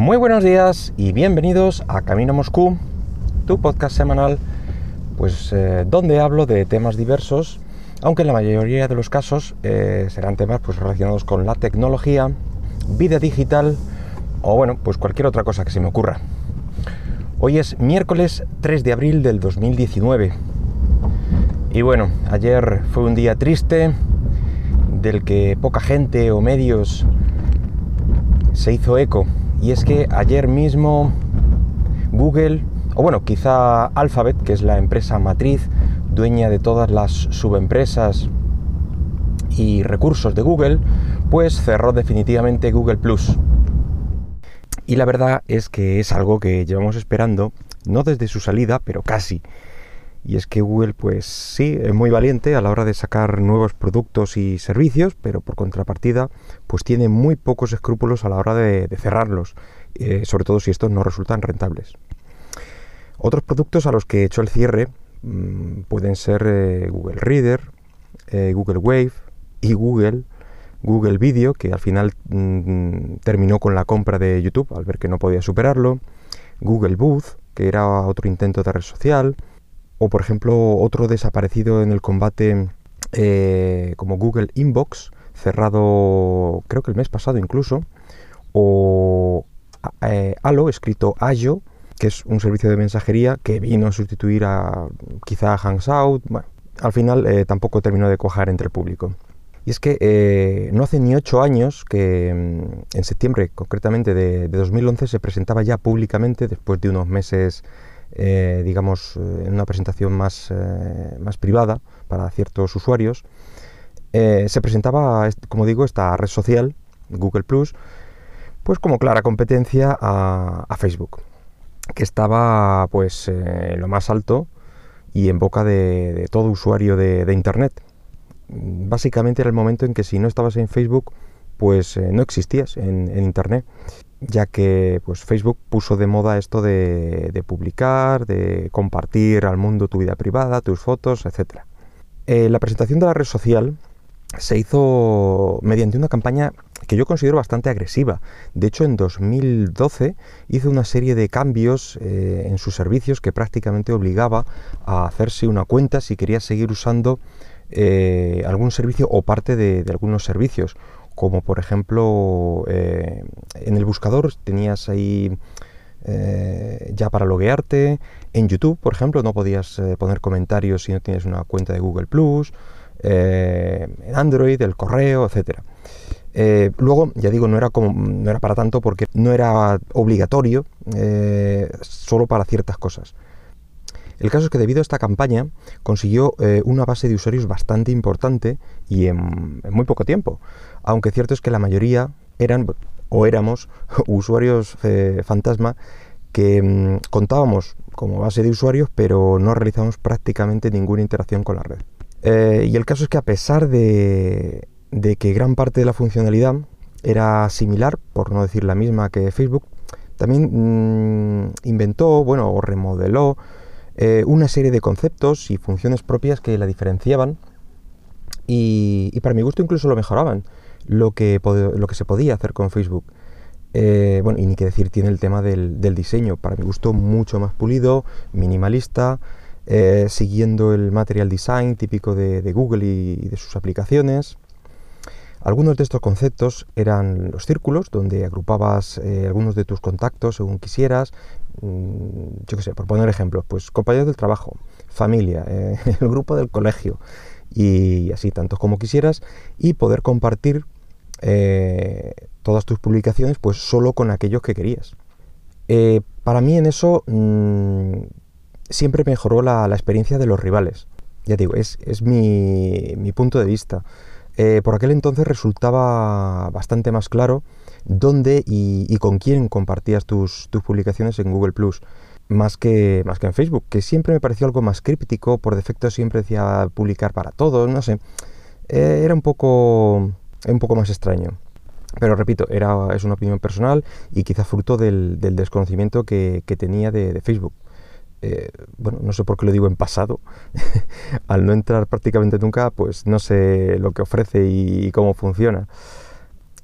Muy buenos días y bienvenidos a Camino Moscú, tu podcast semanal, pues eh, donde hablo de temas diversos, aunque en la mayoría de los casos eh, serán temas pues, relacionados con la tecnología, vida digital o bueno, pues cualquier otra cosa que se me ocurra. Hoy es miércoles 3 de abril del 2019 y bueno, ayer fue un día triste del que poca gente o medios se hizo eco y es que ayer mismo Google, o bueno, quizá Alphabet, que es la empresa matriz, dueña de todas las subempresas y recursos de Google, pues cerró definitivamente Google Plus. Y la verdad es que es algo que llevamos esperando, no desde su salida, pero casi. Y es que Google, pues sí, es muy valiente a la hora de sacar nuevos productos y servicios, pero por contrapartida, pues tiene muy pocos escrúpulos a la hora de, cerrarlos, eh, sobre todo si estos no resultan rentables. Otros productos a los que he hecho el cierre mm, pueden ser eh, Google Reader, eh, Google Wave y Google, Google Video, que al final mm, terminó con la compra de YouTube al ver que no podía superarlo, Google Booth, que era otro intento de red social, o por ejemplo otro desaparecido en el combate eh, como Google Inbox, cerrado creo que el mes pasado incluso, o eh, escrito Ayo, que es un servicio de mensajería que vino a sustituir a quizá a Hangout. Bueno, al final eh, tampoco terminó de cojar entre el público. Y es que no hace ni ocho años que mm, en septiembre concretamente de, de 2011 se presentaba ya públicamente, después de unos meses eh, digamos, eh, en una presentación más, eh, más privada para ciertos usuarios, se presentaba, como digo, esta red social, Google Plus, pues como clara competencia a, Facebook, que estaba pues lo más alto y en boca de, todo usuario de, Internet. Básicamente era el momento en que si no estabas en Facebook, pues no existías en Internet ya que pues, Facebook puso de moda esto de, publicar, de compartir al mundo tu vida privada, tus fotos, etc. Eh, la presentación de la red social se hizo mediante una campaña que yo considero bastante agresiva. De hecho, en 2012 hizo una serie de cambios eh, en sus servicios que prácticamente obligaba a hacerse una cuenta si quería seguir usando eh, algún servicio o parte de algunos servicios como por ejemplo eh, en el buscador tenías ahí eh, ya para loguearte, en YouTube por ejemplo no podías eh, poner comentarios si no tienes una cuenta de Google Plus, en Android, el correo, etcétera. luego, ya digo, no era, como, no era para tanto porque no era obligatorio, solo para ciertas cosas. El caso es que debido a esta campaña consiguió una base de usuarios bastante importante y en muy poco tiempo aunque cierto es que la mayoría eran o éramos usuarios eh, fantasma que mm, contábamos como base de usuarios, pero no realizábamos prácticamente ninguna interacción con la red. Eh, y el caso es que a pesar de, que gran parte de la funcionalidad era similar, por no decir la misma que Facebook, también mm, inventó, bueno, o remodeló eh, una serie de conceptos y funciones propias que la diferenciaban y para mi gusto incluso lo mejoraban lo que, lo que se podía hacer con Facebook. Eh, bueno, y ni que decir tiene el tema del, diseño, para mi gusto mucho más pulido, minimalista, eh, siguiendo el material design típico de, Google y, de sus aplicaciones. Algunos de estos conceptos eran los círculos, donde agrupabas eh, algunos de tus contactos según quisieras. Mm, yo qué sé, por poner ejemplos, pues compañeros del trabajo, familia, el grupo del colegio y así tantos como quisieras y poder compartir eh, todas tus publicaciones pues solo con aquellos que querías. Eh, para mí en eso mm, siempre mejoró la, experiencia de los rivales. Ya digo, es, mi, punto de vista. Eh, por aquel entonces resultaba bastante más claro dónde y, con quién compartías tus, tus publicaciones en Google Plus más que, más que en Facebook, que siempre me pareció algo más críptico, por defecto siempre decía publicar para todos, no sé, eh, era un poco, un poco más extraño. Pero repito, era, es una opinión personal y quizá fruto del, desconocimiento que, tenía de, Facebook. Eh, bueno, no sé por qué lo digo en pasado. Al no entrar prácticamente nunca, pues no sé lo que ofrece y, cómo funciona.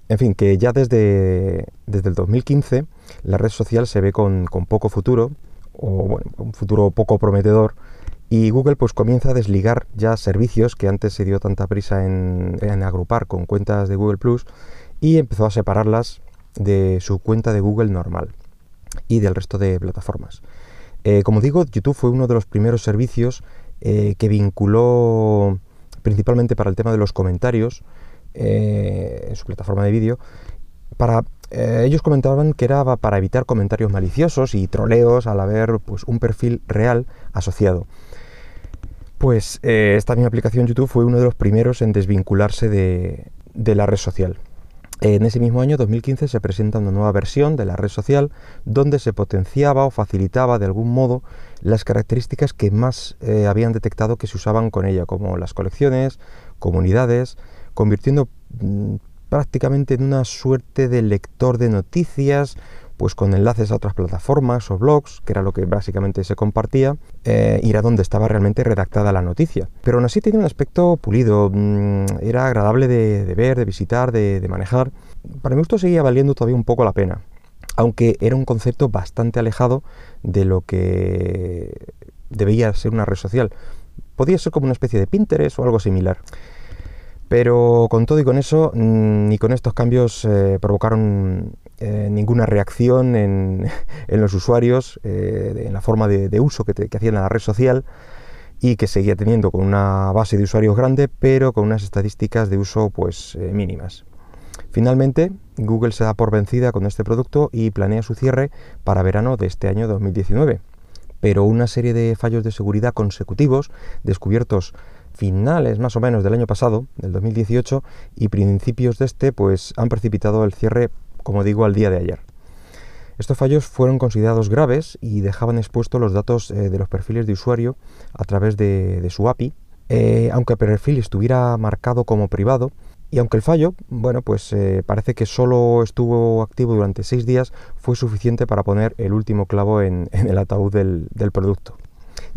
En fin, que ya desde, desde el 2015 la red social se ve con, poco futuro, o bueno, un futuro poco prometedor, y Google pues comienza a desligar ya servicios que antes se dio tanta prisa en, en agrupar con cuentas de Google Plus y empezó a separarlas de su cuenta de Google normal y del resto de plataformas. Eh, como digo, YouTube fue uno de los primeros servicios eh, que vinculó principalmente para el tema de los comentarios eh, en su plataforma de vídeo. Para, ellos comentaban que era para evitar comentarios maliciosos y troleos al haber pues, un perfil real asociado. Pues esta misma aplicación YouTube fue uno de los primeros en desvincularse de la red social. En ese mismo año, 2015, se presenta una nueva versión de la red social donde se potenciaba o facilitaba de algún modo las características que más eh, habían detectado que se usaban con ella, como las colecciones, comunidades, convirtiendo mm, prácticamente en una suerte de lector de noticias, pues con enlaces a otras plataformas o blogs, que era lo que básicamente se compartía, eh, ir a donde estaba realmente redactada la noticia. Pero aún así tenía un aspecto pulido, mm, era agradable de, ver, de visitar, de, manejar. Para mi gusto seguía valiendo todavía un poco la pena, aunque era un concepto bastante alejado de lo que debía ser una red social. Podía ser como una especie de Pinterest o algo similar. Pero con todo y con eso, mm, ni con estos cambios eh, provocaron eh, ninguna reacción en, los usuarios, eh, en la forma de, uso que, hacían en la red social y que seguía teniendo con una base de usuarios grande, pero con unas estadísticas de uso pues eh, mínimas. Finalmente, Google se da por vencida con este producto y planea su cierre para verano de este año 2019. Pero una serie de fallos de seguridad consecutivos descubiertos finales más o menos del año pasado, del 2018, y principios de este, pues han precipitado el cierre como digo, al día de ayer. Estos fallos fueron considerados graves y dejaban expuestos los datos eh, de los perfiles de usuario a través de, su API, eh, aunque el perfil estuviera marcado como privado, y aunque el fallo, bueno, pues eh, parece que solo estuvo activo durante seis días, fue suficiente para poner el último clavo en, el ataúd del, del producto,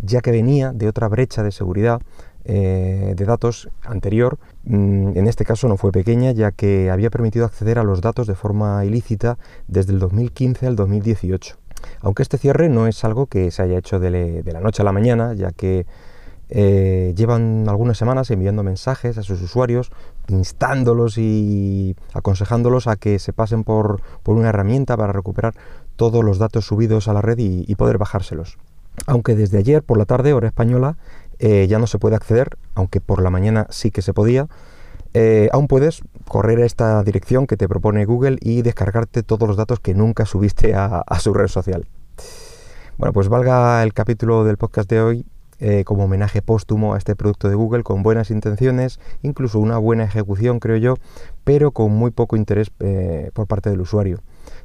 ya que venía de otra brecha de seguridad eh, de datos anterior, mm, en este caso no fue pequeña, ya que había permitido acceder a los datos de forma ilícita desde el 2015 al 2018. Aunque este cierre no es algo que se haya hecho de, la noche a la mañana, ya que eh, llevan algunas semanas enviando mensajes a sus usuarios, instándolos y aconsejándolos a que se pasen por, una herramienta para recuperar todos los datos subidos a la red y poder bajárselos. Aunque desde ayer por la tarde, hora española, eh, ya no se puede acceder, aunque por la mañana sí que se podía. Eh, aún puedes correr a esta dirección que te propone Google y descargarte todos los datos que nunca subiste a, su red social. Bueno, pues valga el capítulo del podcast de hoy eh, como homenaje póstumo a este producto de Google con buenas intenciones, incluso una buena ejecución, creo yo, pero con muy poco interés por parte del usuario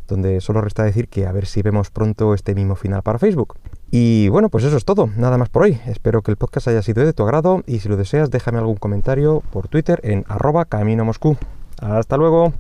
donde solo resta decir que a ver si vemos pronto este mismo final para Facebook. Y bueno, pues eso es todo, nada más por hoy. Espero que el podcast haya sido de tu agrado y si lo deseas déjame algún comentario por Twitter en arroba camino Moscú. Hasta luego.